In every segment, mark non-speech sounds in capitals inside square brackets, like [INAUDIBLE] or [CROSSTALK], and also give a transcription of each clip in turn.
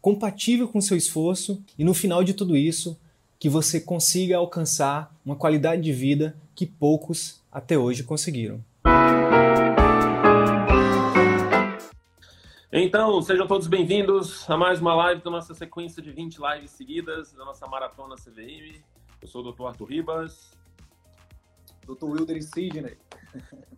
compatível com seu esforço e no final de tudo isso, que você consiga alcançar uma qualidade de vida que poucos até hoje conseguiram. Então, sejam todos bem-vindos a mais uma live da nossa sequência de 20 lives seguidas da nossa maratona CVM. Eu sou o Dr. Arthur Ribas. Dr. Wilder Sidney.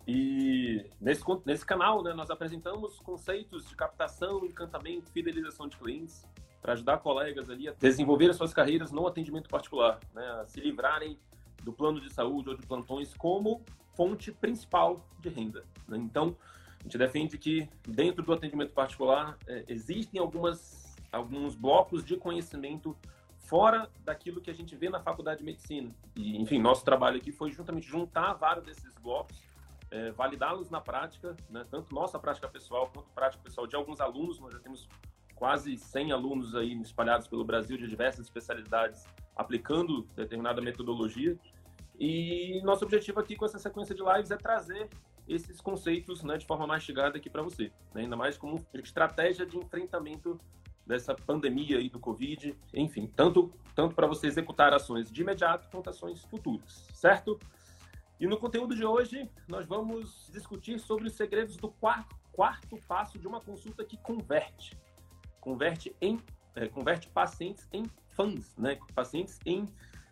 E nesse, nesse canal, né, nós apresentamos conceitos de captação, encantamento, fidelização de clientes para ajudar colegas ali a desenvolver as suas carreiras no atendimento particular, né, a se livrarem do plano de saúde ou de plantões como fonte principal de renda. Né? Então, a gente defende que dentro do atendimento particular é, existem algumas, alguns blocos de conhecimento fora daquilo que a gente vê na faculdade de medicina. E, enfim, nosso trabalho aqui foi justamente juntar vários desses blocos, é, validá-los na prática, né? tanto nossa prática pessoal quanto prática pessoal de alguns alunos. Nós já temos quase 100 alunos aí espalhados pelo Brasil de diversas especialidades aplicando determinada metodologia. E nosso objetivo aqui com essa sequência de lives é trazer esses conceitos né, de forma mastigada aqui para você, né? ainda mais como estratégia de enfrentamento dessa pandemia aí do Covid, enfim, tanto, tanto para você executar ações de imediato quanto ações futuras, certo? E no conteúdo de hoje, nós vamos discutir sobre os segredos do quarto, quarto passo de uma consulta que converte. Converte em é, converte pacientes em fãs, né? Pacientes em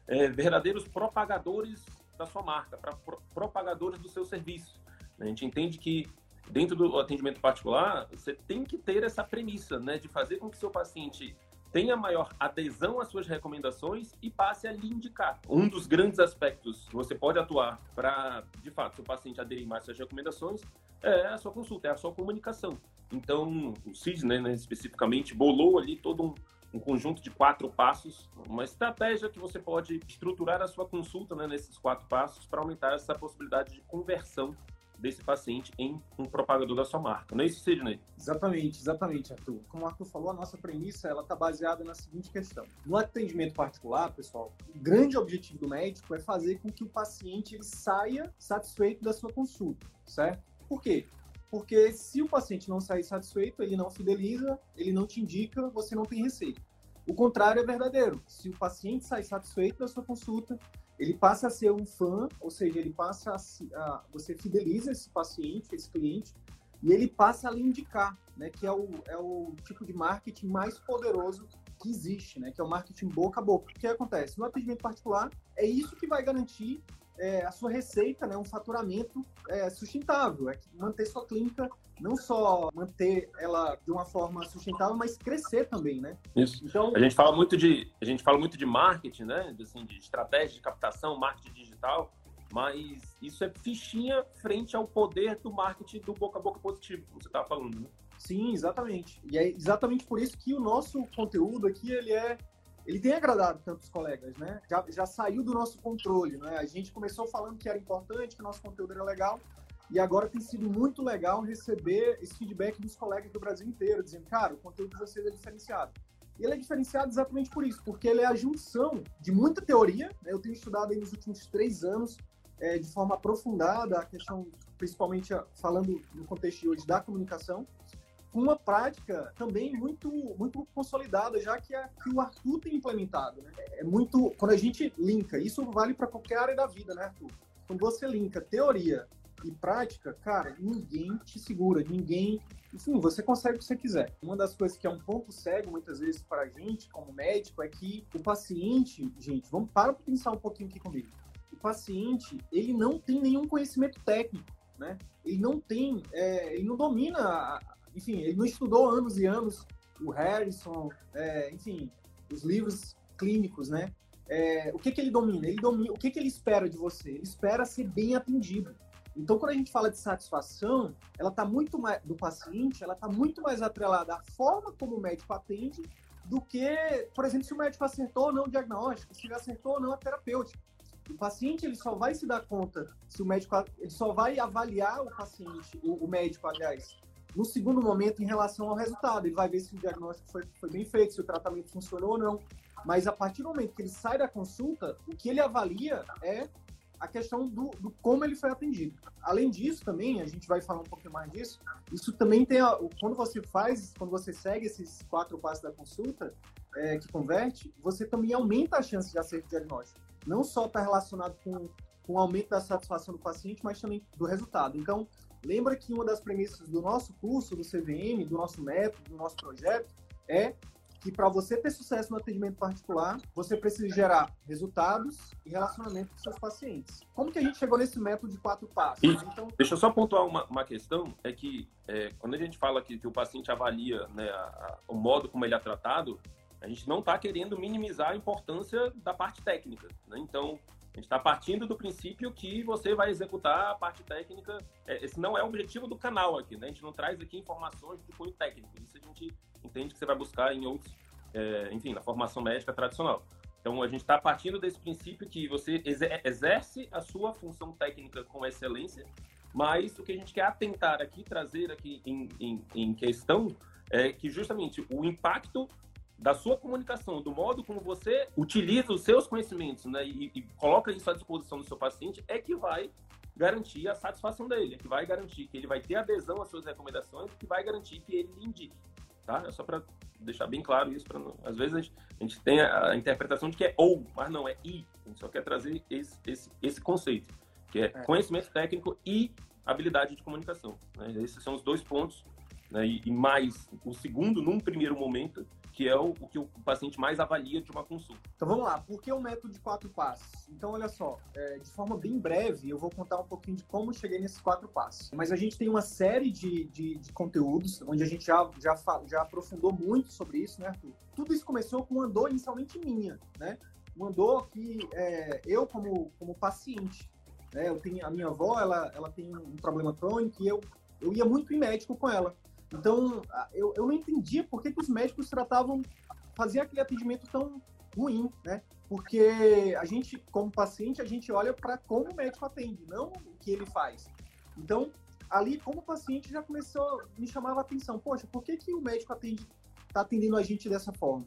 é, verdadeiros propagadores da sua marca, para pro, propagadores do seu serviço. A gente entende que dentro do atendimento particular, você tem que ter essa premissa, né, de fazer com que seu paciente tenha maior adesão às suas recomendações e passe a lhe indicar. Um dos grandes aspectos que você pode atuar para, de fato, seu paciente aderir mais às suas recomendações é a sua consulta, é a sua comunicação. Então, o CIS, né, né, especificamente, bolou ali todo um, um, conjunto de quatro passos, uma estratégia que você pode estruturar a sua consulta né, nesses quatro passos para aumentar essa possibilidade de conversão desse paciente em um propagador da sua marca. Não é isso, Sidney? Exatamente, exatamente, Arthur. Como o Arthur falou, a nossa premissa ela está baseada na seguinte questão. No atendimento particular, pessoal, o grande objetivo do médico é fazer com que o paciente ele saia satisfeito da sua consulta, certo? Por quê? Porque se o paciente não sair satisfeito, ele não fideliza, ele não te indica, você não tem receita. O contrário é verdadeiro. Se o paciente sai satisfeito da sua consulta, ele passa a ser um fã, ou seja, ele passa a, a, você fideliza esse paciente, esse cliente, e ele passa a lhe indicar, né, que é o, é o tipo de marketing mais poderoso que existe, né, que é o marketing boca a boca. O que acontece? No atendimento particular, é isso que vai garantir é, a sua receita, né, um faturamento é, sustentável, é manter sua clínica não só manter ela de uma forma sustentável, mas crescer também, né? Isso. Então, a gente fala muito de a gente fala muito de marketing, né? Assim, de estratégia de captação, marketing digital, mas isso é fichinha frente ao poder do marketing do boca a boca positivo, como você estava falando, né? Sim, exatamente. E é exatamente por isso que o nosso conteúdo aqui ele é ele tem agradado tantos colegas, né? Já, já saiu do nosso controle, né? A gente começou falando que era importante, que nosso conteúdo era legal, e agora tem sido muito legal receber esse feedback dos colegas do Brasil inteiro, dizendo, cara, o conteúdo de vocês é diferenciado. E ele é diferenciado exatamente por isso, porque ele é a junção de muita teoria. Né? Eu tenho estudado aí nos últimos três anos é, de forma aprofundada a questão, principalmente falando no contexto de hoje da comunicação, com uma prática também muito muito consolidada já que, a, que o Arthur tem implementado. Né? É muito quando a gente linka, isso vale para qualquer área da vida, né, Arthur? Quando você linka teoria e prática, cara, ninguém te segura, ninguém. Enfim, você consegue o que você quiser. Uma das coisas que é um ponto cego muitas vezes para a gente, como médico, é que o paciente, gente, vamos para pensar um pouquinho aqui comigo. O paciente, ele não tem nenhum conhecimento técnico, né? Ele não tem, é, ele não domina enfim, ele não estudou anos e anos o Harrison, é, enfim, os livros clínicos, né? É, o que, que ele domina? Ele domina? O que, que ele espera de você? Ele espera ser bem atendido. Então, quando a gente fala de satisfação, ela está muito mais do paciente, ela está muito mais atrelada à forma como o médico atende do que, por exemplo, se o médico acertou ou não o diagnóstico, se ele acertou ou não a terapêutica. O paciente ele só vai se dar conta se o médico ele só vai avaliar o paciente, o, o médico, aliás, no segundo momento em relação ao resultado. Ele vai ver se o diagnóstico foi, foi bem feito, se o tratamento funcionou ou não. Mas a partir do momento que ele sai da consulta, o que ele avalia é a questão do, do, como ele foi atendido. Além disso, também, a gente vai falar um pouquinho mais disso, isso também tem, a, quando você faz, quando você segue esses quatro passos da consulta, é, que converte, você também aumenta a chance de acerto diagnóstico. Não só está relacionado com, com o aumento da satisfação do paciente, mas também do resultado. Então, lembra que uma das premissas do nosso curso, do CVM, do nosso método, do nosso projeto, é que para você ter sucesso no atendimento particular, você precisa gerar resultados e relacionamento com seus pacientes. Como que a gente chegou nesse método de quatro passos? Então... Deixa eu só pontuar uma, uma questão, é que é, quando a gente fala que, que o paciente avalia né, a, a, o modo como ele é tratado, a gente não está querendo minimizar a importância da parte técnica. Né? Então, a gente está partindo do princípio que você vai executar a parte técnica. É, esse não é o objetivo do canal aqui, né? A gente não traz aqui informações de cunho técnico. Isso a gente entende que você vai buscar em outros, é, enfim, na formação médica tradicional. Então, a gente está partindo desse princípio que você exerce a sua função técnica com excelência, mas o que a gente quer atentar aqui, trazer aqui em, em, em questão, é que justamente o impacto da sua comunicação, do modo como você utiliza os seus conhecimentos né, e, e coloca isso à disposição do seu paciente, é que vai garantir a satisfação dele, é que vai garantir que ele vai ter adesão às suas recomendações, que vai garantir que ele lhe indique tá? É só para deixar bem claro isso. Pra, às vezes a gente, a gente, tem a, interpretação de que é ou, mas não, é e. A gente só quer trazer esse, esse, esse conceito, que é, é. conhecimento técnico e habilidade de comunicação. Né? Esses são os dois pontos, né? e, e mais o segundo, num primeiro momento, que é o, o, que o paciente mais avalia de uma consulta. Então vamos lá, por que o método de quatro passos? Então, olha só, é, de forma bem breve, eu vou contar um pouquinho de como cheguei nesses quatro passos. Mas a gente tem uma série de, de, de conteúdos onde a gente já, já, já aprofundou muito sobre isso, né, Arthur? Tudo isso começou com uma dor inicialmente minha, né? Uma dor que é, eu, como, como paciente, né, eu tenho, a minha avó, ela, ela tem um problema crônico e eu, eu ia muito em médico com ela. Então, eu, eu não entendia por que, que os médicos tratavam, faziam aquele atendimento tão ruim, né? Porque a gente, como paciente, a gente olha para como o médico atende, não o que ele faz. Então, ali, como paciente, já começou, me chamava a atenção. Poxa, por que, que o médico atende, tá atendendo a gente dessa forma?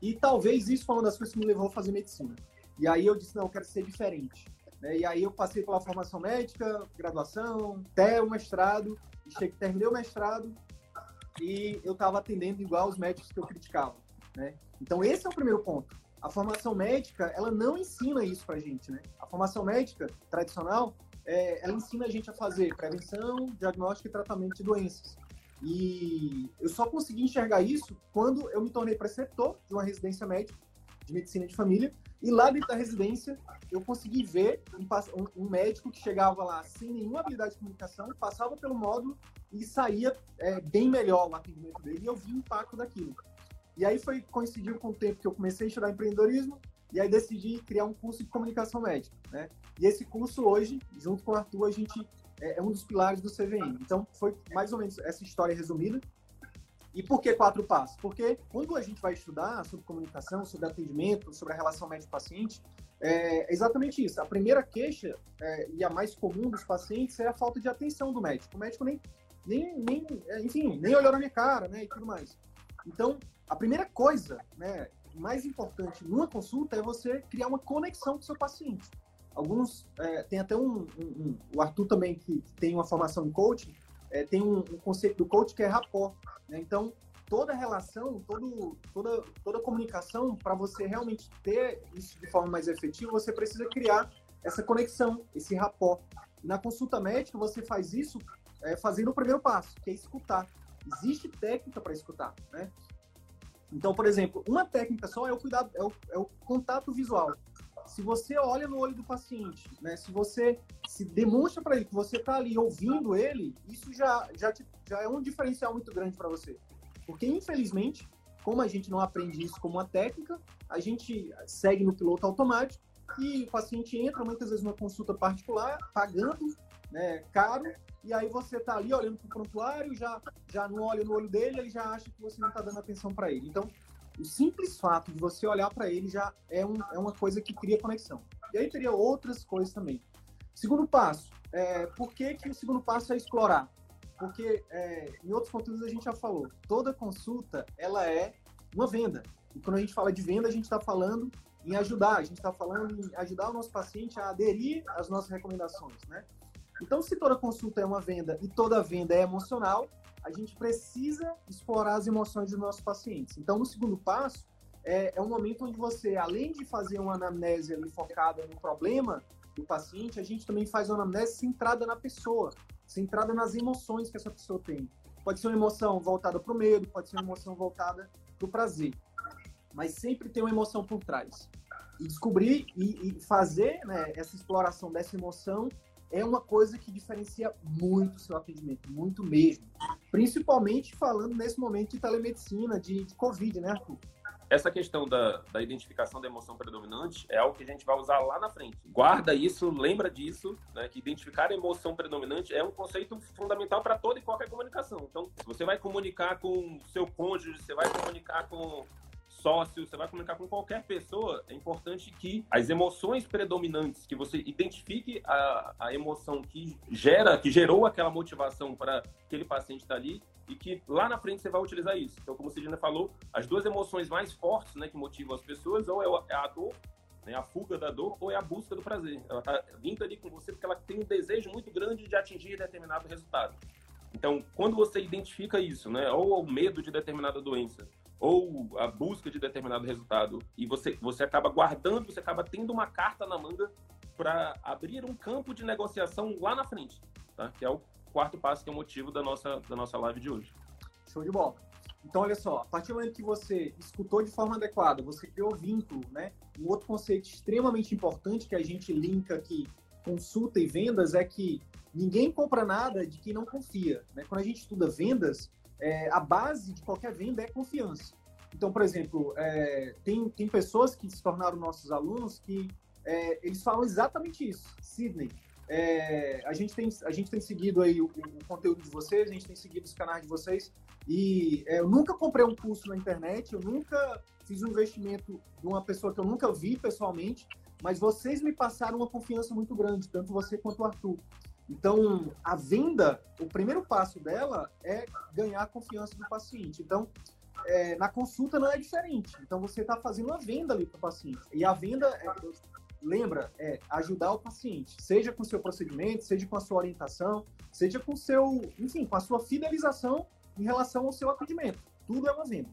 E talvez isso foi uma das coisas que me levou a fazer medicina. E aí eu disse, não, eu quero ser diferente. Né? E aí eu passei pela formação médica, graduação, até o mestrado, terminei o mestrado e eu estava atendendo igual os médicos que eu criticava, né? Então esse é o primeiro ponto. A formação médica, ela não ensina isso pra gente, né? A formação médica tradicional, é, ela ensina a gente a fazer prevenção, diagnóstico e tratamento de doenças. E eu só consegui enxergar isso quando eu me tornei preceptor de uma residência médica de medicina de família. E lá dentro da residência, eu consegui ver um, um médico que chegava lá sem nenhuma habilidade de comunicação, passava pelo módulo e saía é, bem melhor o atendimento dele. E eu vi o impacto daquilo. E aí foi coincidiu com o tempo que eu comecei a estudar empreendedorismo e aí decidi criar um curso de comunicação médica, né? E esse curso hoje, junto com o Arthur, a gente é, é um dos pilares do CVM. Então foi mais ou menos essa história resumida. E por que quatro passos? Porque quando a gente vai estudar sobre comunicação, sobre atendimento, sobre a relação médico-paciente, é exatamente isso. A primeira queixa, é, e a mais comum dos pacientes, é a falta de atenção do médico. O médico nem, nem, nem é, enfim, nem olhou na minha cara, né, e tudo mais. Então, a primeira coisa, né, mais importante numa consulta é você criar uma conexão com o seu paciente. Alguns, é, tem até um, um, um, o Arthur também, que tem uma formação em coaching, é, tem um, um, conceito do coach que é rapport. Né? Então, toda relação, todo, toda, toda comunicação, para você realmente ter isso de forma mais efetiva, você precisa criar essa conexão, esse rapport. Na consulta médica, você faz isso é, fazendo o primeiro passo, que é escutar. Existe técnica para escutar, né? Então, por exemplo, uma técnica só é o cuidado, é o, é o contato visual se você olha no olho do paciente, né, se você se demonstra para ele que você está ali ouvindo ele, isso já, já, te, já é um diferencial muito grande para você. Porque, infelizmente, como a gente não aprende isso como uma técnica, a gente segue no piloto automático e o paciente entra muitas vezes numa consulta particular, pagando né, caro, e aí você está ali olhando para o prontuário, já, já não olha no olho dele, ele já acha que você não está dando atenção para ele. Então, o simples fato de você olhar para ele já é, um, é uma coisa que cria conexão. E aí teria outras coisas também. Segundo passo, é, por que, que o segundo passo é explorar? Porque é, em outros conteúdos a gente já falou, toda consulta ela é uma venda. E quando a gente fala de venda, a gente está falando em ajudar, a gente está falando em ajudar o nosso paciente a aderir às nossas recomendações, né? Então, se toda consulta é uma venda e toda venda é emocional, a gente precisa explorar as emoções dos nossos pacientes. Então, no segundo passo, é, é um momento onde você, além de fazer uma anamnese focada no problema do paciente, a gente também faz uma anamnese centrada na pessoa, centrada nas emoções que essa pessoa tem. Pode ser uma emoção voltada para o medo, pode ser uma emoção voltada para o prazer. Mas sempre tem uma emoção por trás. E descobrir e, e fazer né, essa exploração dessa emoção é uma coisa que diferencia muito o seu atendimento, muito mesmo. Principalmente falando nesse momento de telemedicina, de, de Covid, né, Arthur? Essa questão da, da, identificação da emoção predominante é algo que a gente vai usar lá na frente. Guarda isso, lembra disso, né, que identificar a emoção predominante é um conceito fundamental para toda e qualquer comunicação. Então, se você vai comunicar com seu cônjuge, você vai comunicar com sócio, você vai comunicar com qualquer pessoa, é importante que as emoções predominantes, que você identifique a, a emoção que gera, que gerou aquela motivação para aquele paciente estar tá ali e que lá na frente você vai utilizar isso. Então, como a Cidina falou, as duas emoções mais fortes, né, que motivam as pessoas, ou é, é a dor, né, a fuga da dor, ou é a busca do prazer. Ela está vindo ali com você porque ela tem um desejo muito grande de atingir determinado resultado. Então, quando você identifica isso, né, ou o medo de determinada doença, ou a busca de determinado resultado e você, você acaba guardando, você acaba tendo uma carta na manga para abrir um campo de negociação lá na frente, tá? que é o quarto passo, que é o motivo da nossa, da nossa live de hoje. Show de bola. Então, olha só, a partir do momento que você escutou de forma adequada, você criou vínculo, né? Um outro conceito extremamente importante que a gente linka aqui, consulta e vendas, é que ninguém compra nada de quem não confia. Né? Quando a gente estuda vendas, é, a base de qualquer venda é confiança. Então, por exemplo, é, tem, tem pessoas que se tornaram nossos alunos que é, eles falam exatamente isso. Sidney, é, a, gente tem, a gente tem seguido aí o, o, conteúdo de vocês, a gente tem seguido os canais de vocês, e é, eu nunca comprei um curso na internet, eu nunca fiz um investimento de uma pessoa que eu nunca vi pessoalmente, mas vocês me passaram uma confiança muito grande, tanto você quanto o Arthur. Então, a venda, o primeiro passo dela é ganhar a confiança do paciente. Então, é, na consulta não é diferente. Então, você está fazendo uma venda ali para o paciente. E a venda, é, lembra, é ajudar o paciente, seja com seu procedimento, seja com a sua orientação, seja com seu, enfim, com a sua fidelização em relação ao seu atendimento. Tudo é uma venda.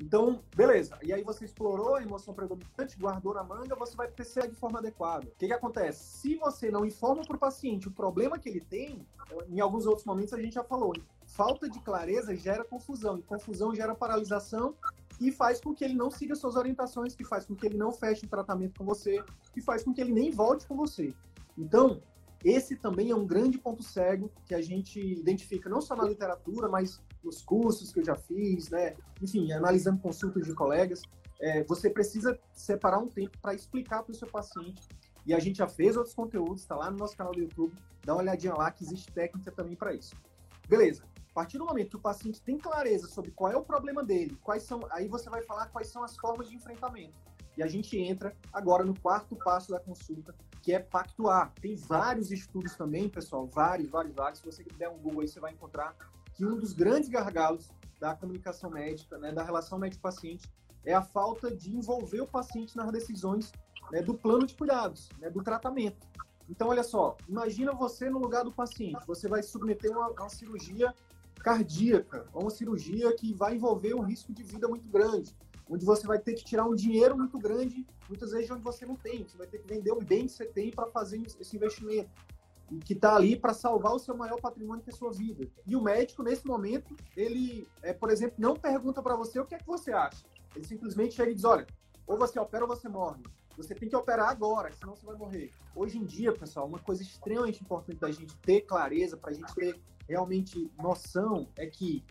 Então, beleza. E aí você explorou a emoção predominante, guardou na manga, você vai precisar de forma adequada. O que, que acontece? Se você não informa para o paciente o problema que ele tem, em alguns outros momentos a gente já falou, falta de clareza gera confusão, e confusão gera paralisação e faz com que ele não siga suas orientações, que faz com que ele não feche o tratamento com você, que faz com que ele nem volte com você. Então, esse também é um grande ponto cego que a gente identifica não só na literatura, mas nos cursos que eu já fiz, né? Enfim, analisando consultas de colegas. É, você precisa separar um tempo para explicar para o seu paciente. E a gente já fez outros conteúdos, está lá no nosso canal do YouTube. Dá uma olhadinha lá que existe técnica também para isso. Beleza. A partir do momento que o paciente tem clareza sobre qual é o problema dele, quais são, aí você vai falar quais são as formas de enfrentamento. E a gente entra agora no quarto passo da consulta, que é pactuar. Tem vários estudos também, pessoal, vários, vários, vários. Se você der um Google aí, você vai encontrar que um dos grandes gargalos da comunicação médica, né, da relação médico-paciente, é a falta de envolver o paciente nas decisões né, do plano de cuidados, né, do tratamento. Então, olha só, imagina você no lugar do paciente, você vai submeter uma, uma cirurgia cardíaca, uma cirurgia que vai envolver um risco de vida muito grande onde você vai ter que tirar um dinheiro muito grande, muitas vezes onde você não tem. Você vai ter que vender um bem que você tem para fazer esse investimento, que está ali para salvar o seu maior patrimônio que é a sua vida. E o médico, nesse momento, ele, é, por exemplo, não pergunta para você o que é que você acha. Ele simplesmente chega e diz: olha, ou você opera ou você morre. Você tem que operar agora, senão você vai morrer. Hoje em dia, pessoal, uma coisa extremamente importante da gente ter clareza, para a gente ter realmente noção, é que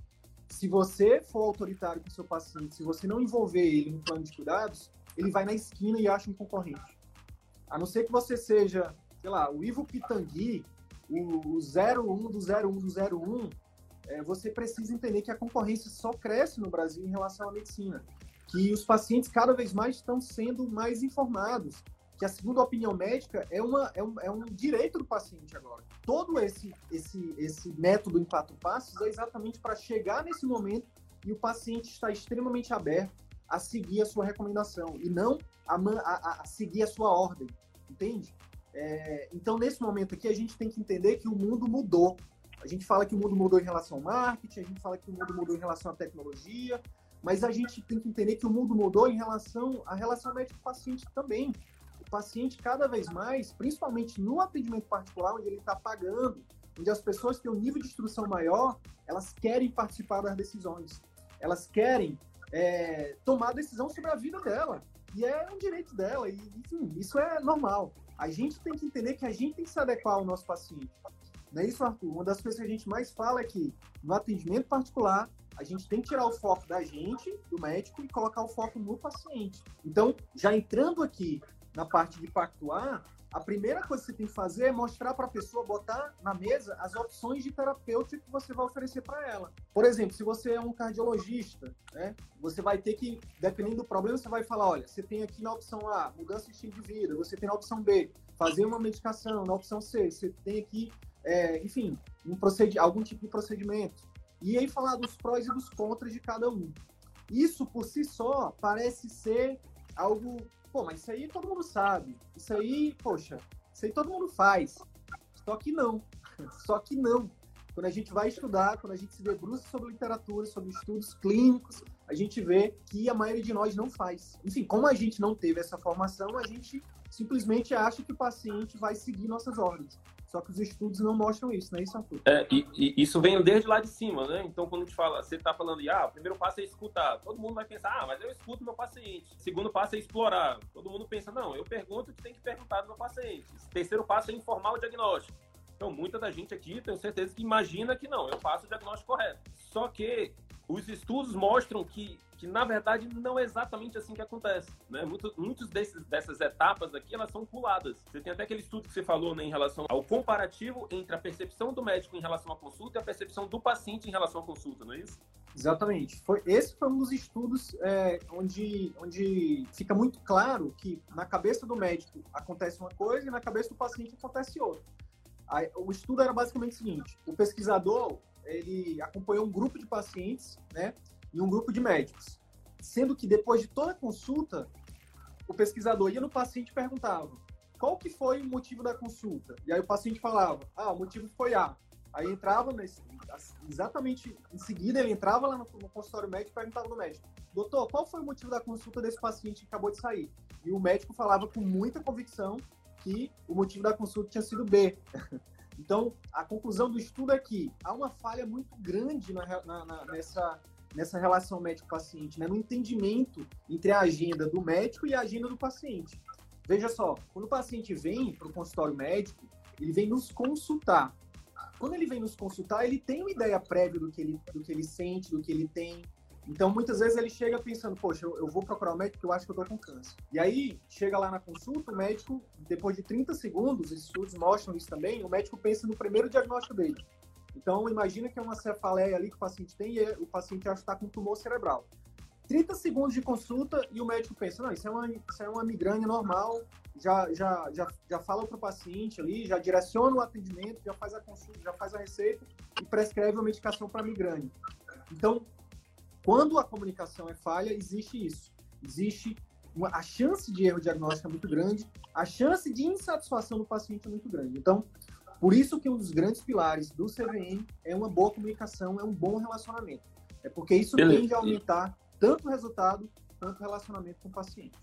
se você for autoritário com seu paciente, se você não envolver ele no plano de cuidados, ele vai na esquina e acha um concorrente. A não ser que você seja, sei lá, o Ivo Pitangui, o 01 do 01 do 01, é, você precisa entender que a concorrência só cresce no Brasil em relação à medicina. que os pacientes cada vez mais estão sendo mais informados, que a segunda opinião médica é, uma, é, um, é um direito do paciente agora. Todo esse, esse, esse método em quatro passos é exatamente para chegar nesse momento e o paciente está extremamente aberto a seguir a sua recomendação e não a, a, a seguir a sua ordem, entende? É, então, nesse momento aqui, a gente tem que entender que o mundo mudou. A gente fala que o mundo mudou em relação ao marketing, a gente fala que o mundo mudou em relação à tecnologia, mas a gente tem que entender que o mundo mudou em relação à relação médico-paciente também. O paciente, cada vez mais, principalmente no atendimento particular, onde ele está pagando, onde as pessoas têm um nível de instrução maior, elas querem participar das decisões. Elas querem é, tomar decisão sobre a vida dela. E é um direito dela. E, enfim, isso é normal. A gente tem que entender que a gente tem que se adequar ao nosso paciente. Não é isso, Arthur? Uma das coisas que a gente mais fala é que no atendimento particular, a gente tem que tirar o foco da gente, do médico, e colocar o foco no paciente. Então, já entrando aqui na parte de pactuar, a primeira coisa que você tem que fazer é mostrar para a pessoa, botar na mesa as opções de terapêutica que você vai oferecer para ela. Por exemplo, se você é um cardiologista, né, você vai ter que, dependendo do problema, você vai falar, olha, você tem aqui na opção A, mudança de estilo de vida, você tem na opção B, fazer uma medicação, na opção C, você tem aqui, é, enfim, um algum tipo de procedimento. E aí falar dos prós e dos contras de cada um. Isso por si só parece ser algo Pô, mas isso aí todo mundo sabe. Isso aí, poxa, isso aí todo mundo faz. Só que não. [LAUGHS] Só que não. Quando a gente vai estudar, quando a gente se debruça sobre literatura, sobre estudos clínicos, a gente vê que a maioria de nós não faz. Enfim, como a gente não teve essa formação, a gente simplesmente acha que o paciente vai seguir nossas ordens. Só que os estudos não mostram isso, né? Isso, Arthur? É, e, e, isso vem desde lá de cima, né? Então, quando a gente fala, você está falando, ah, o primeiro passo é escutar. Todo mundo vai pensar, ah, mas eu escuto meu paciente. O segundo passo é explorar. Todo mundo pensa, não, eu pergunto o que tem que perguntar do meu paciente. O terceiro passo é informar o diagnóstico. Então, muita da gente aqui, tenho certeza que imagina que não, eu faço o diagnóstico correto. Só que os estudos mostram que que na verdade não é exatamente assim que acontece, né? Muitos, muitos desses, dessas etapas aqui, elas são puladas. Você tem até aquele estudo que você falou, né, em relação ao comparativo entre a percepção do médico em relação à consulta e a percepção do paciente em relação à consulta, não é isso? Exatamente. Foi, esse foi um dos estudos é, onde, onde fica muito claro que na cabeça do médico acontece uma coisa e na cabeça do paciente acontece outra. Aí, o estudo era basicamente o seguinte: o pesquisador ele acompanhou um grupo de pacientes, né? e um grupo de médicos. Sendo que depois de toda a consulta, o pesquisador ia no paciente e perguntava qual que foi o motivo da consulta. E aí o paciente falava, ah, o motivo foi A. Aí entrava, nesse, exatamente em seguida, ele entrava lá no, no consultório médico e perguntava no médico, doutor, qual foi o motivo da consulta desse paciente que acabou de sair? E o médico falava com muita convicção que o motivo da consulta tinha sido B. [LAUGHS] Então, a conclusão do estudo é que há uma falha muito grande na, na, na, nessa nessa relação médico-paciente, né? no entendimento entre a agenda do médico e a agenda do paciente. Veja só, quando o paciente vem para o consultório médico, ele vem nos consultar. Quando ele vem nos consultar, ele tem uma ideia prévia do que ele, do que ele sente, do que ele tem. Então, muitas vezes ele chega pensando, poxa, eu, eu vou procurar o um médico porque eu acho que eu estou com câncer. E aí, chega lá na consulta, o médico, depois de 30 segundos, os estudos mostram isso também, o médico pensa no primeiro diagnóstico dele. Então, imagina que é uma cefaleia ali que o paciente tem e o paciente acha que está com tumor cerebral. 30 segundos de consulta e o médico pensa, não, isso é uma, isso é uma migrânia normal, já, já, já, já fala para o paciente ali, já direciona o atendimento, já faz a consulta, já faz a receita e prescreve uma medicação para migrânia. Então, quando a comunicação é falha, existe isso. Existe uma, a chance de erro diagnóstico é muito grande, a chance de insatisfação do paciente é muito grande. Então, por isso que um dos grandes pilares do CVM é uma boa comunicação, é um bom relacionamento. É porque isso Beleza. tende a aumentar tanto o resultado quanto o relacionamento com o paciente.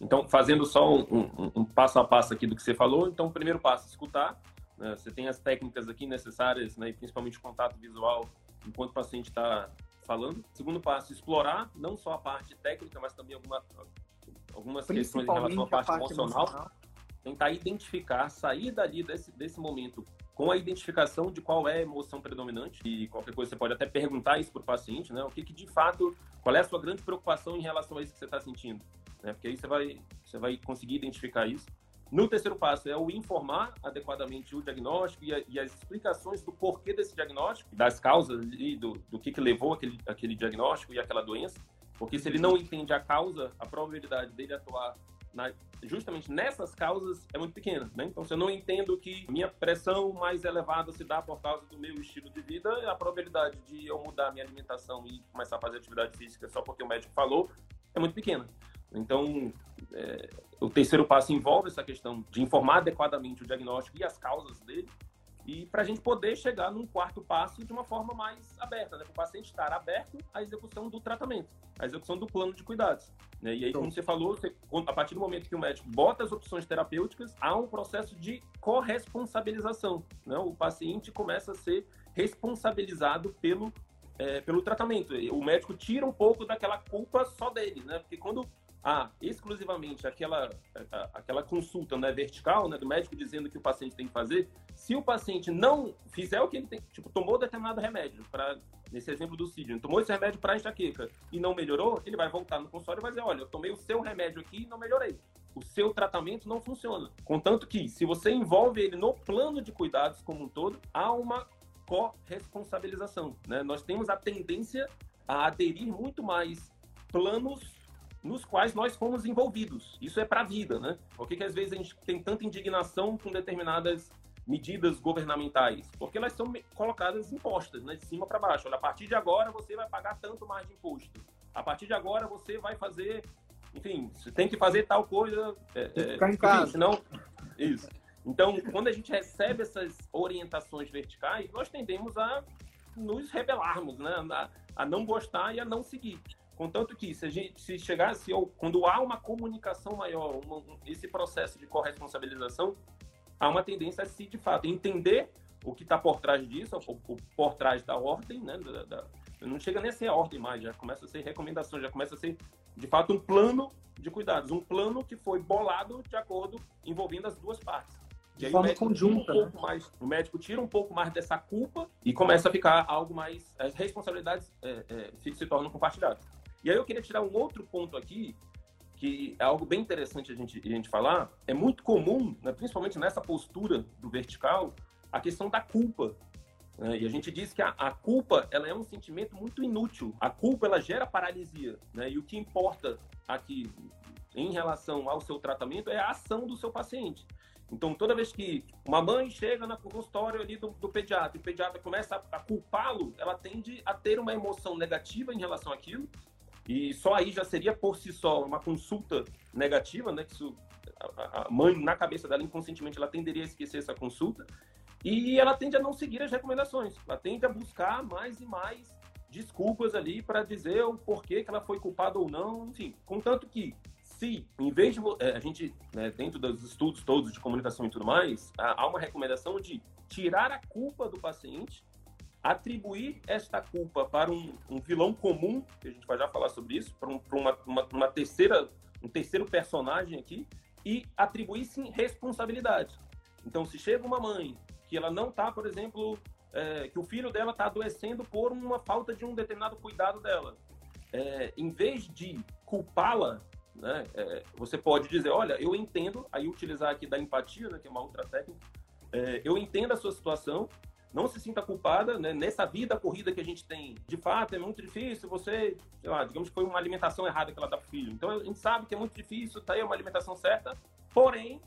Então, fazendo só um, um, um passo a passo aqui do que você falou, então, o primeiro passo, escutar. Né? Você tem as técnicas aqui necessárias, né? principalmente o contato visual, enquanto o paciente está falando. Segundo passo, explorar não só a parte técnica, mas também alguma, algumas questões em relação à parte, parte emocional. emocional tentar identificar, sair dali desse, desse momento com a identificação de qual é a emoção predominante e qualquer coisa você pode até perguntar isso para o paciente, né? O que, que, de fato, qual é a sua grande preocupação em relação a isso que você está sentindo, né? Porque aí você vai, você vai conseguir identificar isso. No terceiro passo é o informar adequadamente o diagnóstico e, a, e as explicações do porquê desse diagnóstico, das causas e do, do que, que levou aquele, aquele diagnóstico e aquela doença. Porque se ele não entende a causa, a probabilidade dele atuar na, justamente nessas causas é muito pequena. Né? Então, se eu não entendo que minha pressão mais elevada se dá por causa do meu estilo de vida, a probabilidade de eu mudar minha alimentação e começar a fazer atividade física só porque o médico falou é muito pequena. Então, é, o terceiro passo envolve essa questão de informar adequadamente o diagnóstico e as causas dele, e para a gente poder chegar num quarto passo de uma forma mais aberta, né? para o paciente estar aberto à execução do tratamento, à execução do plano de cuidados. Né? E aí, como você falou, você, a partir do momento que o médico bota as opções terapêuticas, há um processo de corresponsabilização. Né? O paciente começa a ser responsabilizado pelo, é, pelo tratamento. O médico tira um pouco daquela culpa só dele, né? Porque quando a exclusivamente aquela, aquela consulta né, vertical né, do médico dizendo que o paciente tem que fazer, se o paciente não fizer o que ele tem, tipo, tomou determinado remédio, para nesse exemplo do Sidney, tomou esse remédio para enxaqueca e não melhorou, ele vai voltar no consultório e vai dizer, olha, eu tomei o seu remédio aqui e não melhorei. O seu tratamento não funciona. Contanto que, se você envolve ele no plano de cuidados como um todo, há uma corresponsabilização. Né? Nós temos a tendência a aderir muito mais planos nos quais nós fomos envolvidos. Isso é para a vida, né? Por que, que às vezes a gente tem tanta indignação com determinadas medidas governamentais? Porque elas são colocadas impostas, né? De cima para baixo. Olha, a partir de agora você vai pagar tanto mais de imposto. A partir de agora você vai fazer, enfim, você tem que fazer tal coisa. É, é, ficar em casa. Senão, isso. Então, quando a gente recebe essas orientações verticais, nós tendemos a nos rebelarmos, né? A, a não gostar e a não seguir. Contanto que, se a gente se chegasse, ou quando há uma comunicação maior, uma, esse processo de corresponsabilização, há uma tendência a se, de fato, entender o que está por trás disso, ou, por trás da ordem, né? Da, da, não chega nem a ser a ordem mais, já começa a ser recomendação, já começa a ser, de fato, um plano de cuidados, um plano que foi bolado de acordo, envolvendo as duas partes. De forma conjunta. Um pouco mais, o médico tira um pouco mais dessa culpa e começa a ficar algo mais. As responsabilidades é, é, se, se tornam compartilhadas. E aí eu queria tirar um outro ponto aqui, que é algo bem interessante a gente, a gente falar. É muito comum, né, principalmente nessa postura do vertical, a questão da culpa. Né? E a gente diz que a, a, culpa ela é um sentimento muito inútil. A culpa ela gera paralisia. Né? E o que importa aqui em relação ao seu tratamento é a ação do seu paciente. Então, toda vez que uma mãe chega no consultório ali do, do pediatra e o pediatra começa a, a culpá-lo, ela tende a ter uma emoção negativa em relação àquilo e só aí já seria por si só uma consulta negativa, né? Que isso, a, mãe, na cabeça dela, inconscientemente, ela tenderia a esquecer essa consulta. E ela tende a não seguir as recomendações. Ela tende a buscar mais e mais desculpas ali para dizer o porquê que ela foi culpada ou não, enfim. Contanto que, se, em vez de é, a gente, né, dentro dos estudos todos de comunicação e tudo mais, há uma recomendação de tirar a culpa do paciente atribuir esta culpa para um, um, vilão comum, que a gente vai já falar sobre isso, para, um, para uma, uma, uma, terceira, um terceiro personagem aqui, e atribuir sim responsabilidade. Então, se chega uma mãe que ela não está, por exemplo, é, que o filho dela está adoecendo por uma falta de um determinado cuidado dela, é, em vez de culpá-la, né, é, você pode dizer, olha, eu entendo, aí utilizar aqui da empatia, né, que é uma outra técnica, é, eu entendo a sua situação, não se sinta culpada, né? Nessa vida corrida que a gente tem, de fato, é muito difícil você, sei lá, digamos que foi uma alimentação errada que ela dá pro filho. Então a gente sabe que é muito difícil, tá aí uma alimentação certa, porém,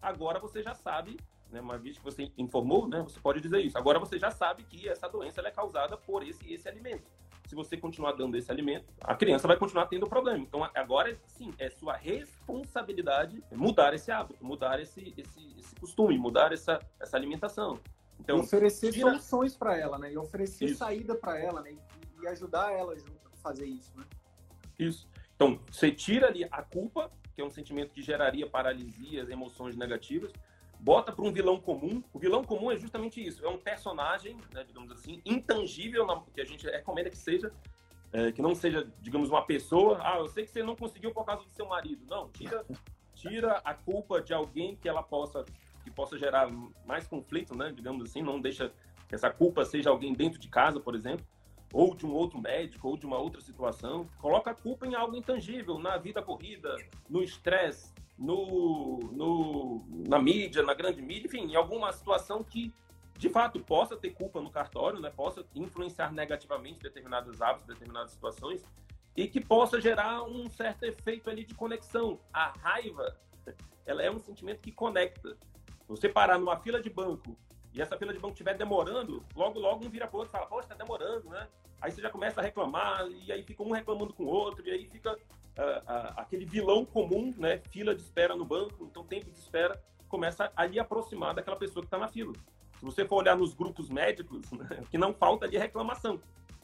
agora você já sabe, né? Uma vez que você informou, né? Você pode dizer isso. Agora você já sabe que essa doença é causada por esse esse alimento. Se você continuar dando esse alimento, a criança vai continuar tendo problema. Então, agora, sim, é sua responsabilidade mudar esse hábito, mudar esse, esse, esse costume, mudar essa, essa alimentação. Então, oferecer tira... soluções para ela, né? E oferecer isso. saída para ela, né? E, ajudar ela a fazer isso, né? Isso. Então, você tira ali a culpa, que é um sentimento que geraria paralisias, emoções negativas, bota para um vilão comum. O vilão comum é justamente isso, é um personagem, né, digamos assim, intangível, que a gente recomenda que seja, é, que não seja, digamos, uma pessoa. Ah, eu sei que você não conseguiu por causa do seu marido. Não, tira, tira a culpa de alguém que ela possa que possa gerar mais conflito, né? Digamos assim, não deixa que essa culpa seja alguém dentro de casa, por exemplo, ou de um outro médico, ou de uma outra situação. Coloca a culpa em algo intangível, na vida corrida, no estresse, no, no, na mídia, na grande mídia, enfim, em alguma situação que de fato possa ter culpa no cartório, né? Possa influenciar negativamente determinados hábitos, determinadas situações. e que possa gerar um certo efeito ali de conexão. A raiva, [LAUGHS] ela é um sentimento que conecta. Você parar numa fila de banco e essa fila de banco estiver demorando, logo, logo um vira para o outro e fala, poxa, está demorando, né? Aí você já começa a reclamar, e aí fica um reclamando com o outro, e aí fica uh, uh, aquele vilão comum, né? Fila de espera no banco, então tempo de espera começa a lhe aproximar daquela pessoa que está na fila. Se você for olhar nos grupos médicos, [LAUGHS] né, que não falta de reclamação.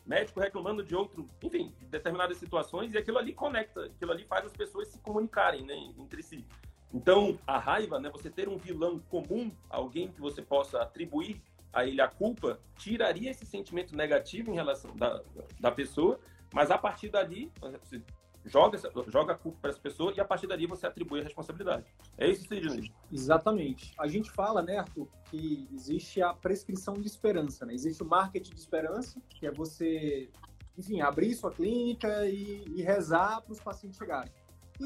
Médico reclamando de outro, enfim, de determinadas situações, e aquilo ali conecta, aquilo ali faz as pessoas se comunicarem né, entre si. Então, a raiva, né, você ter um vilão comum, alguém que você possa atribuir a ele a culpa, tiraria esse sentimento negativo em relação da, da pessoa, mas a partir dali, você joga, joga a culpa para essa pessoa e a partir dali você atribui a responsabilidade. É isso, Sidney? Exatamente. A gente fala, né, Arthur, que existe a prescrição de esperança, né? Existe o marketing de esperança, que é você, enfim, abrir sua clínica e, e rezar para os pacientes chegarem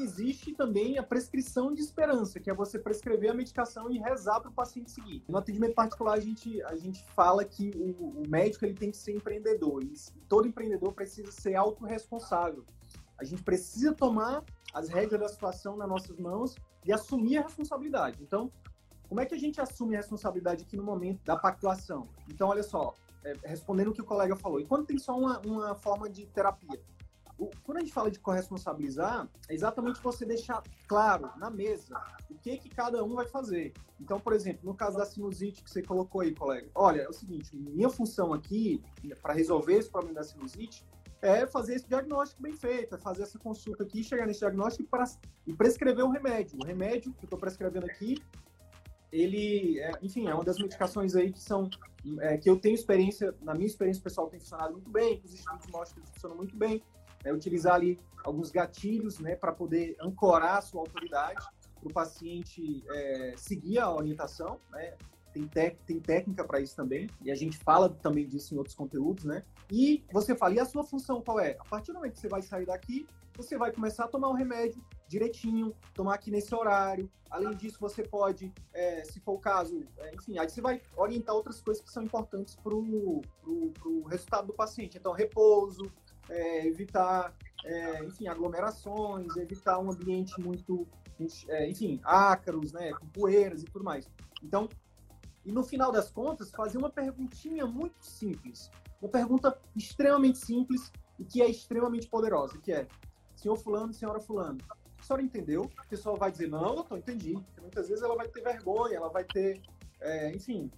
existe também a prescrição de esperança, que é você prescrever a medicação e rezar para o paciente seguir. No atendimento particular, a gente, a gente fala que o, o médico ele tem que ser empreendedor, e todo empreendedor precisa ser autorresponsável. A gente precisa tomar as regras da situação nas nossas mãos e assumir a responsabilidade. Então, como é que a gente assume a responsabilidade aqui no momento da pactuação? Então, olha só, é, respondendo o que o colega falou, e quando tem só uma, uma forma de terapia? Quando a gente fala de corresponsabilizar, é exatamente você deixar claro na mesa o que que cada um vai fazer. Então, por exemplo, no caso da sinusite que você colocou aí, colega, olha, é o seguinte, minha função aqui para resolver esse problema da sinusite é fazer esse diagnóstico bem feito, é fazer essa consulta aqui, chegar nesse diagnóstico para, e prescrever o remédio. O remédio que eu estou prescrevendo aqui, ele, é, enfim, é uma das medicações aí que são é, que eu tenho experiência, na minha experiência pessoal tem funcionado muito bem, os estudos mostram que funcionam muito bem é utilizar ali alguns gatilhos né, para poder ancorar a sua autoridade, para o paciente é, seguir a orientação. Né? Tem, tem técnica para isso também, e a gente fala também disso em outros conteúdos, né? E você fala, e a sua função qual é? A partir do momento que você vai sair daqui, você vai começar a tomar o remédio direitinho, tomar aqui nesse horário. Além disso, você pode, é, se for o caso, é, enfim, aí você vai orientar outras coisas que são importantes para o resultado do paciente. Então, repouso, é, evitar, é, enfim, aglomerações, evitar um ambiente muito, é, enfim, ácaros, né, com poeiras e tudo mais. Então, e no final das contas, fazer uma perguntinha muito simples, uma pergunta extremamente simples e que é extremamente poderosa, que é, senhor fulano, senhora fulano, a senhora entendeu? O pessoal vai dizer, não, eu entendi. Porque muitas vezes ela vai ter vergonha, ela vai ter é, enfim.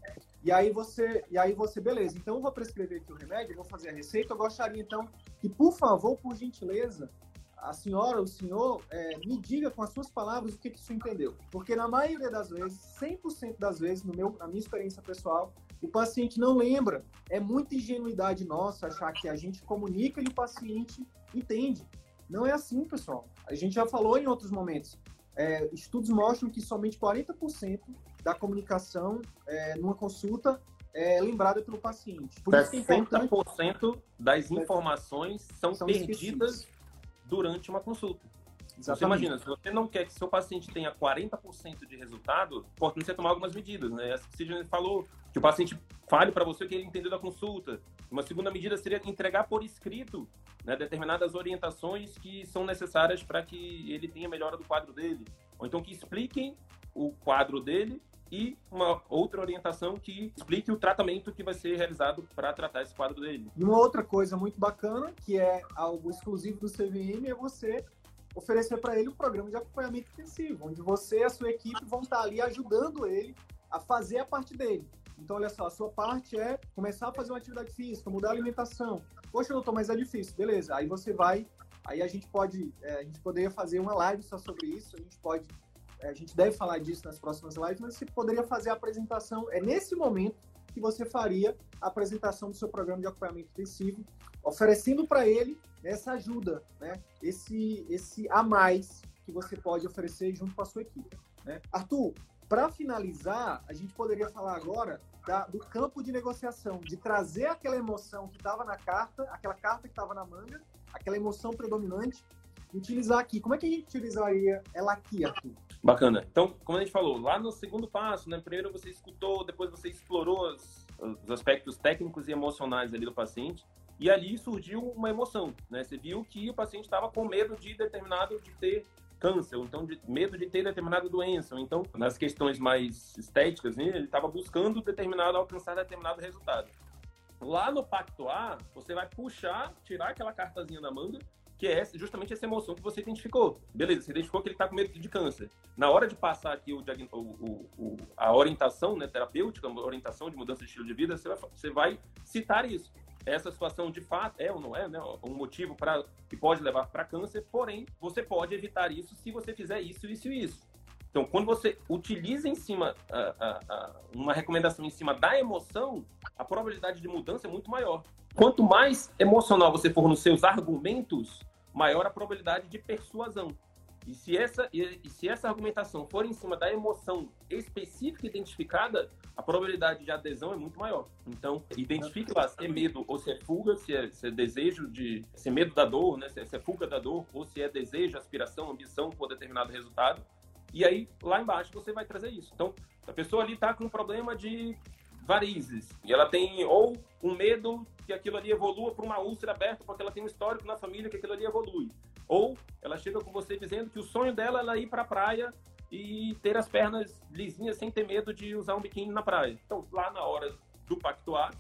E aí você, e aí você, beleza. Então eu vou prescrever aqui o remédio, vou fazer a receita. Eu gostaria então que, por favor, por gentileza, a senhora, o senhor, é, me diga com as suas palavras o que, que o senhor entendeu. Porque na maioria das vezes, 100% das vezes, no meu, na minha experiência pessoal, o paciente não lembra. É muita ingenuidade nossa achar que a gente comunica e o paciente entende. Não é assim, pessoal. A gente já falou em outros momentos. É, estudos mostram que somente 40% da comunicação é, numa consulta é lembrada pelo paciente. Por 60% é das informações são, são perdidas esquecidas. durante uma consulta. Exatamente. Você imagina, se você não quer que seu paciente tenha 40% de resultado, pode você tomar algumas medidas, né? Essa que você falou, que o paciente fale para você o que ele entendeu da consulta. Uma segunda medida seria entregar por escrito né, determinadas orientações que são necessárias para que ele tenha melhora do quadro dele. Ou então que expliquem o quadro dele e uma outra orientação que explique o tratamento que vai ser realizado para tratar esse quadro dele. E uma outra coisa muito bacana, que é algo exclusivo do CVM, é você oferecer para ele um programa de acompanhamento intensivo, onde você e a sua equipe vão estar ali ajudando ele a fazer a parte dele. Então, olha só, a sua parte é começar a fazer uma atividade física, mudar a alimentação. Poxa, doutor, mas é difícil. Beleza, aí você vai, aí a gente pode, é, a gente poderia fazer uma live só sobre isso, a gente pode a gente deve falar disso nas próximas lives, mas você poderia fazer a apresentação, é nesse momento que você faria a apresentação do seu programa de acompanhamento intensivo, oferecendo para ele essa ajuda, né? esse, esse a mais que você pode oferecer junto com a sua equipe. Né? Arthur, para finalizar, a gente poderia falar agora da, do campo de negociação, de trazer aquela emoção que estava na carta, aquela carta que estava na manga, aquela emoção predominante, utilizar aqui. Como é que a gente utilizaria ela aqui, Arthur? Bacana. Então, como a gente falou, lá no segundo passo, né? Primeiro você escutou, depois você explorou os, os aspectos técnicos e emocionais ali do paciente. e ali surgiu uma emoção, né? Você viu que o paciente estava com medo de determinado de ter câncer, ou então de medo de ter determinada doença, ou então nas questões mais estéticas, né, ele estava buscando determinado alcançar determinado resultado. Lá no Pacto A, você vai puxar, tirar aquela cartazinha da manga, que é justamente essa emoção que você identificou. Beleza, você identificou que ele está com medo de câncer. Na hora de passar aqui o, o, o, a orientação né, terapêutica, orientação de mudança de estilo de vida, você vai, você vai citar isso essa situação de fato é ou não é, né, um motivo para que pode levar para câncer, porém você pode evitar isso se você fizer isso, isso e isso. Então, quando você utiliza em cima uma recomendação em cima da emoção, a probabilidade de mudança é muito maior. Quanto mais emocional você for nos seus argumentos, maior a probabilidade de persuasão. E se essa, e, e se essa argumentação for em cima da emoção específica identificada, a probabilidade de adesão é muito maior. Então, identifique lá se é medo ou se é fuga, se é, se é desejo de. se é medo da dor, né? Se é, se é fuga da dor, ou se é desejo, aspiração, ambição por determinado resultado. E aí, lá embaixo, você vai trazer isso. Então, a pessoa ali está com um problema de varizes. E ela tem ou um medo que aquilo ali evolua para uma úlcera aberta, porque ela tem um histórico na família que aquilo ali evolui. Ou ela chega com você dizendo que o sonho dela é ir para a praia e ter as pernas lisinhas sem ter medo de usar um biquíni na praia. Então, lá na hora do pactuar,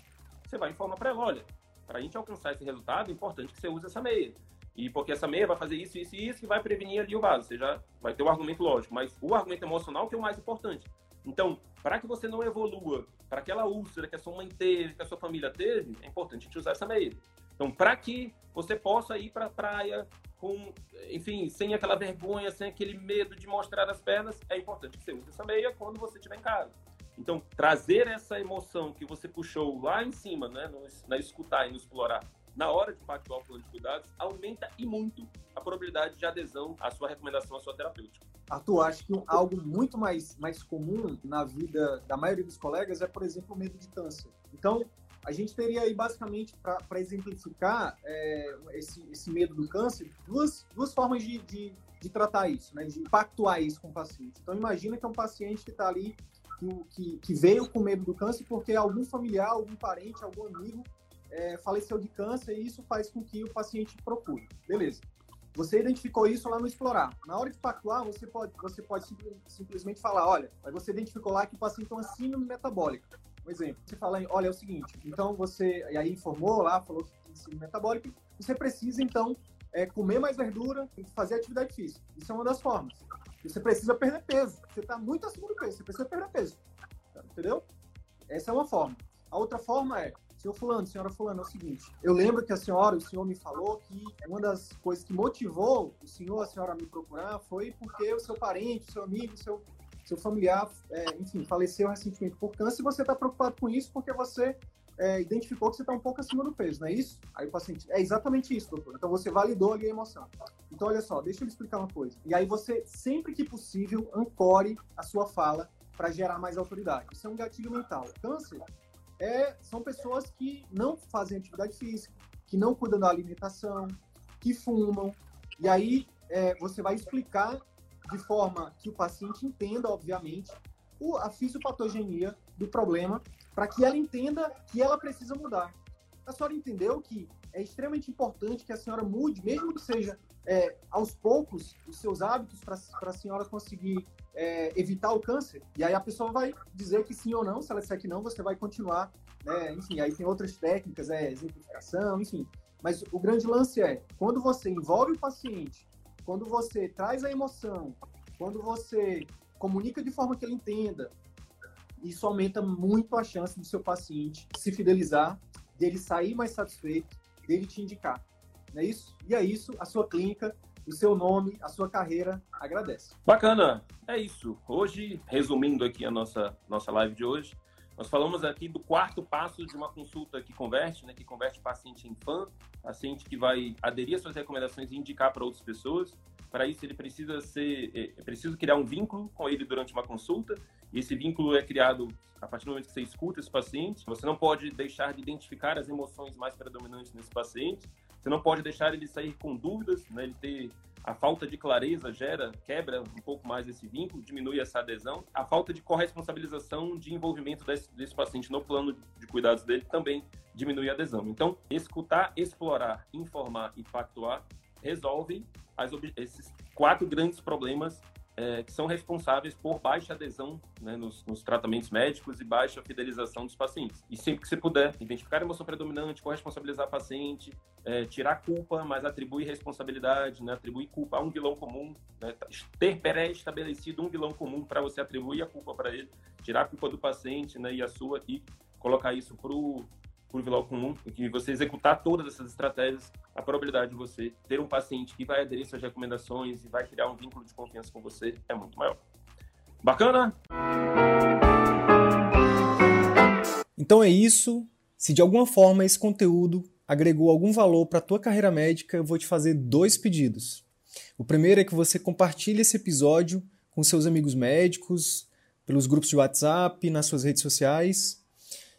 você vai informar para ela, olha, para a gente alcançar esse resultado, é importante que você use essa meia. E porque essa meia vai fazer isso, isso e isso, e vai prevenir ali o vaso. Você já vai ter o argumento lógico, mas o argumento emocional que é o mais importante. Então, para que você não evolua para aquela úlcera que a sua mãe teve, que a sua família teve, é importante gente usar essa meia. Então, para que você possa ir para a praia com, enfim, sem aquela vergonha, sem aquele medo de mostrar as pernas, é importante que você use essa meia quando você estiver em casa. Então, trazer essa emoção que você puxou lá em cima, né, no, na escutar e no explorar, na hora de pactuar o plano de cuidados, aumenta e muito a probabilidade de adesão à sua recomendação, à sua terapêutica. Arthur, acho que algo muito mais, mais comum na vida da maioria dos colegas é, por exemplo, o medo de câncer. Então, a gente teria aí, basicamente, para exemplificar é, esse, esse medo do câncer, duas, duas formas de, de, de tratar isso, né? de pactuar isso com o paciente. Então, imagina que é um paciente que está ali, que, que, veio com medo do câncer porque algum familiar, algum parente, algum amigo é, faleceu de câncer e isso faz com que o paciente procure. Beleza. Você identificou isso lá no explorar. Na hora de pactuar, você pode, você pode simplesmente falar, olha, você identificou lá que o paciente tem uma síndrome metabólica. Um exemplo, você fala, olha, é o seguinte, então você, e aí informou lá, falou que tem síndrome metabólica, você precisa, então, é, comer mais verdura e fazer atividade física. Isso é uma das formas. Você precisa perder peso. Você está muito acima do peso, você precisa perder peso. Entendeu? Essa é uma forma. A outra forma é, Senhor fulano, senhora fulano, é o seguinte, eu lembro que a senhora, o senhor me falou que uma das coisas que motivou o senhor, a senhora a me procurar foi porque o seu parente, o seu amigo, o seu, seu familiar, é, enfim, faleceu recentemente por câncer e você está preocupado com isso porque você é, identificou que você está um pouco acima do peso, não é isso? Aí o paciente, é exatamente isso, doutor. Então você validou ali a emoção. Então olha só, deixa eu explicar uma coisa. E aí você, sempre que possível, ancore a sua fala para gerar mais autoridade. Isso é um gatilho mental. Câncer é, são pessoas que não fazem atividade física, que não cuidam da alimentação, que fumam. E aí é, você vai explicar de forma que o paciente entenda, obviamente, o, a fisiopatogenia do problema, para que ela entenda que ela precisa mudar. A senhora entendeu que é extremamente importante que a senhora mude, mesmo que seja é, aos poucos, os seus hábitos para a senhora conseguir é, evitar o câncer. E aí a pessoa vai dizer que sim ou não. Se ela disser que não, você vai continuar. Né? Enfim, aí tem outras técnicas, é exemplificação, enfim. Mas o grande lance é quando você envolve o paciente, quando você traz a emoção, quando você comunica de forma que ele entenda, isso aumenta muito a chance do seu paciente se fidelizar, dele sair mais satisfeito, dele te indicar. Não é isso? E é isso, a sua clínica o seu nome, a sua carreira agradece. Bacana, é isso. Hoje, resumindo aqui a nossa, nossa live de hoje, nós falamos aqui do quarto passo de uma consulta que converte, né, que converte paciente em fã, paciente que vai aderir às suas recomendações e indicar para outras pessoas. Para isso, ele precisa ser, é, é preciso criar um vínculo com ele durante uma consulta. E esse vínculo é criado a partir do momento que você escuta esse paciente. Você não pode deixar de identificar as emoções mais predominantes nesse paciente. Você não pode deixar ele sair com dúvidas, né? ele ter a falta de clareza gera, quebra um pouco mais esse vínculo, diminui essa adesão. A falta de corresponsabilização de envolvimento desse, desse paciente no plano de cuidados dele também diminui a adesão. Então, escutar, explorar, informar e pactuar resolvem as, esses quatro grandes problemas é, que são responsáveis por baixa adesão né, nos, nos, tratamentos médicos e baixa fidelização dos pacientes. E sempre que você puder, identificar a emoção predominante, corresponsabilizar o paciente, é, tirar culpa, mas atribuir responsabilidade, né, atribuir culpa a um vilão comum, né, ter pré-estabelecido um vilão comum para você atribuir a culpa para ele, tirar a culpa do paciente né, e a sua e colocar isso para o vilão comum, que você executar todas essas estratégias, a probabilidade de você ter um paciente que vai aderir suas recomendações e vai criar um vínculo de confiança com você é muito maior. Bacana? Então é isso. Se de alguma forma esse conteúdo agregou algum valor para a tua carreira médica, eu vou te fazer dois pedidos. O primeiro é que você compartilhe esse episódio com seus amigos médicos, pelos grupos de WhatsApp, nas suas redes sociais.